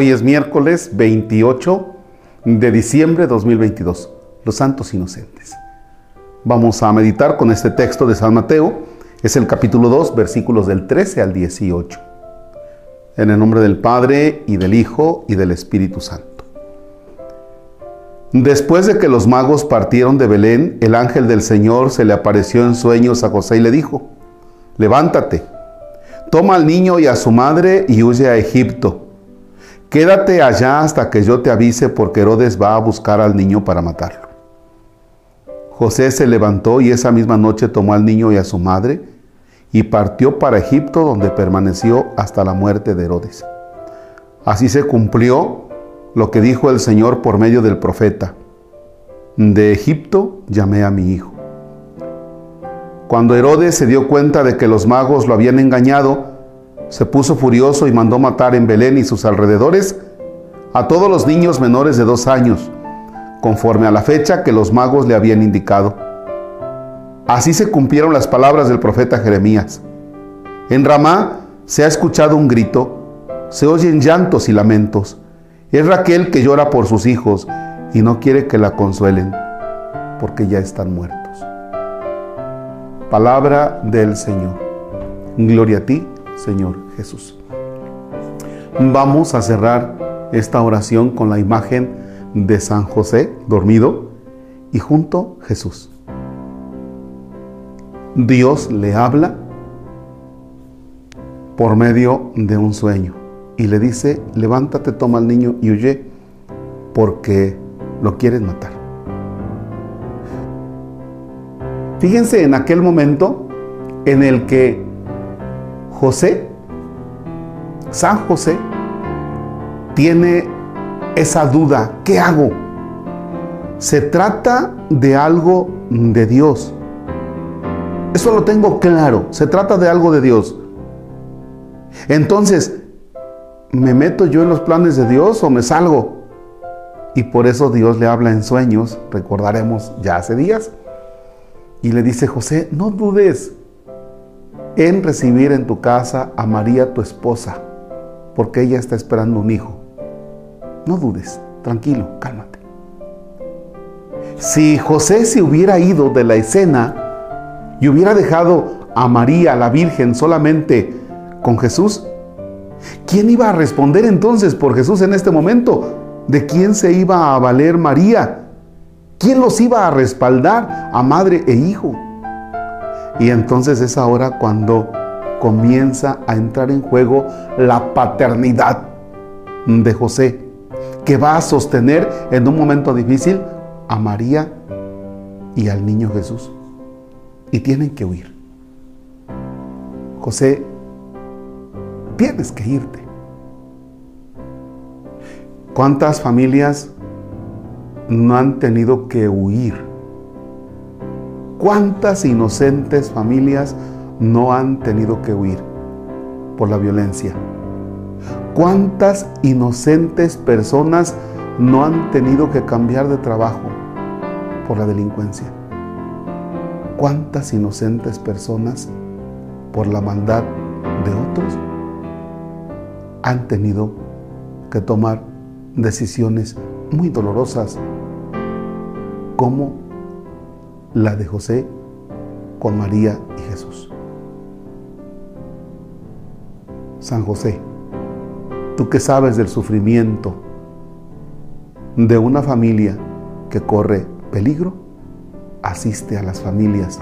Hoy es miércoles 28 de diciembre de 2022, los santos inocentes. Vamos a meditar con este texto de San Mateo, es el capítulo 2, versículos del 13 al 18. En el nombre del Padre y del Hijo y del Espíritu Santo. Después de que los magos partieron de Belén, el ángel del Señor se le apareció en sueños a José y le dijo, levántate, toma al niño y a su madre y huye a Egipto. Quédate allá hasta que yo te avise porque Herodes va a buscar al niño para matarlo. José se levantó y esa misma noche tomó al niño y a su madre y partió para Egipto donde permaneció hasta la muerte de Herodes. Así se cumplió lo que dijo el Señor por medio del profeta. De Egipto llamé a mi hijo. Cuando Herodes se dio cuenta de que los magos lo habían engañado, se puso furioso y mandó matar en Belén y sus alrededores a todos los niños menores de dos años, conforme a la fecha que los magos le habían indicado. Así se cumplieron las palabras del profeta Jeremías. En Ramá se ha escuchado un grito, se oyen llantos y lamentos. Es Raquel que llora por sus hijos y no quiere que la consuelen porque ya están muertos. Palabra del Señor. Gloria a ti, Señor Jesús. Vamos a cerrar esta oración con la imagen de San José dormido y junto Jesús. Dios le habla por medio de un sueño y le dice, levántate, toma al niño y huye porque lo quieren matar. Fíjense en aquel momento en el que José, San José, tiene esa duda, ¿qué hago? Se trata de algo de Dios. Eso lo tengo claro, se trata de algo de Dios. Entonces, ¿me meto yo en los planes de Dios o me salgo? Y por eso Dios le habla en sueños, recordaremos ya hace días, y le dice, José, no dudes en recibir en tu casa a María tu esposa, porque ella está esperando un hijo. No dudes, tranquilo, cálmate. Si José se hubiera ido de la escena y hubiera dejado a María, la Virgen, solamente con Jesús, ¿Quién iba a responder entonces por Jesús en este momento? ¿De quién se iba a valer María? ¿Quién los iba a respaldar a madre e hijo? Y entonces es ahora cuando comienza a entrar en juego la paternidad de José, que va a sostener en un momento difícil a María y al niño Jesús. Y tienen que huir. José tienes que irte. ¿Cuántas familias no han tenido que huir? ¿Cuántas inocentes familias no han tenido que huir por la violencia? ¿Cuántas inocentes personas no han tenido que cambiar de trabajo por la delincuencia? ¿Cuántas inocentes personas por la maldad de otros han tenido que tomar decisiones muy dolorosas, como la de José con María y Jesús. San José, tú que sabes del sufrimiento de una familia que corre peligro, asiste a las familias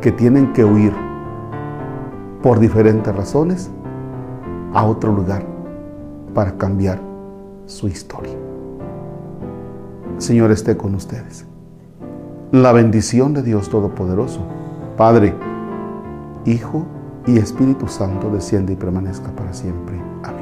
que tienen que huir por diferentes razones a otro lugar para cambiar su historia. Señor esté con ustedes. La bendición de Dios Todopoderoso, Padre, Hijo y Espíritu Santo desciende y permanezca para siempre. Amén.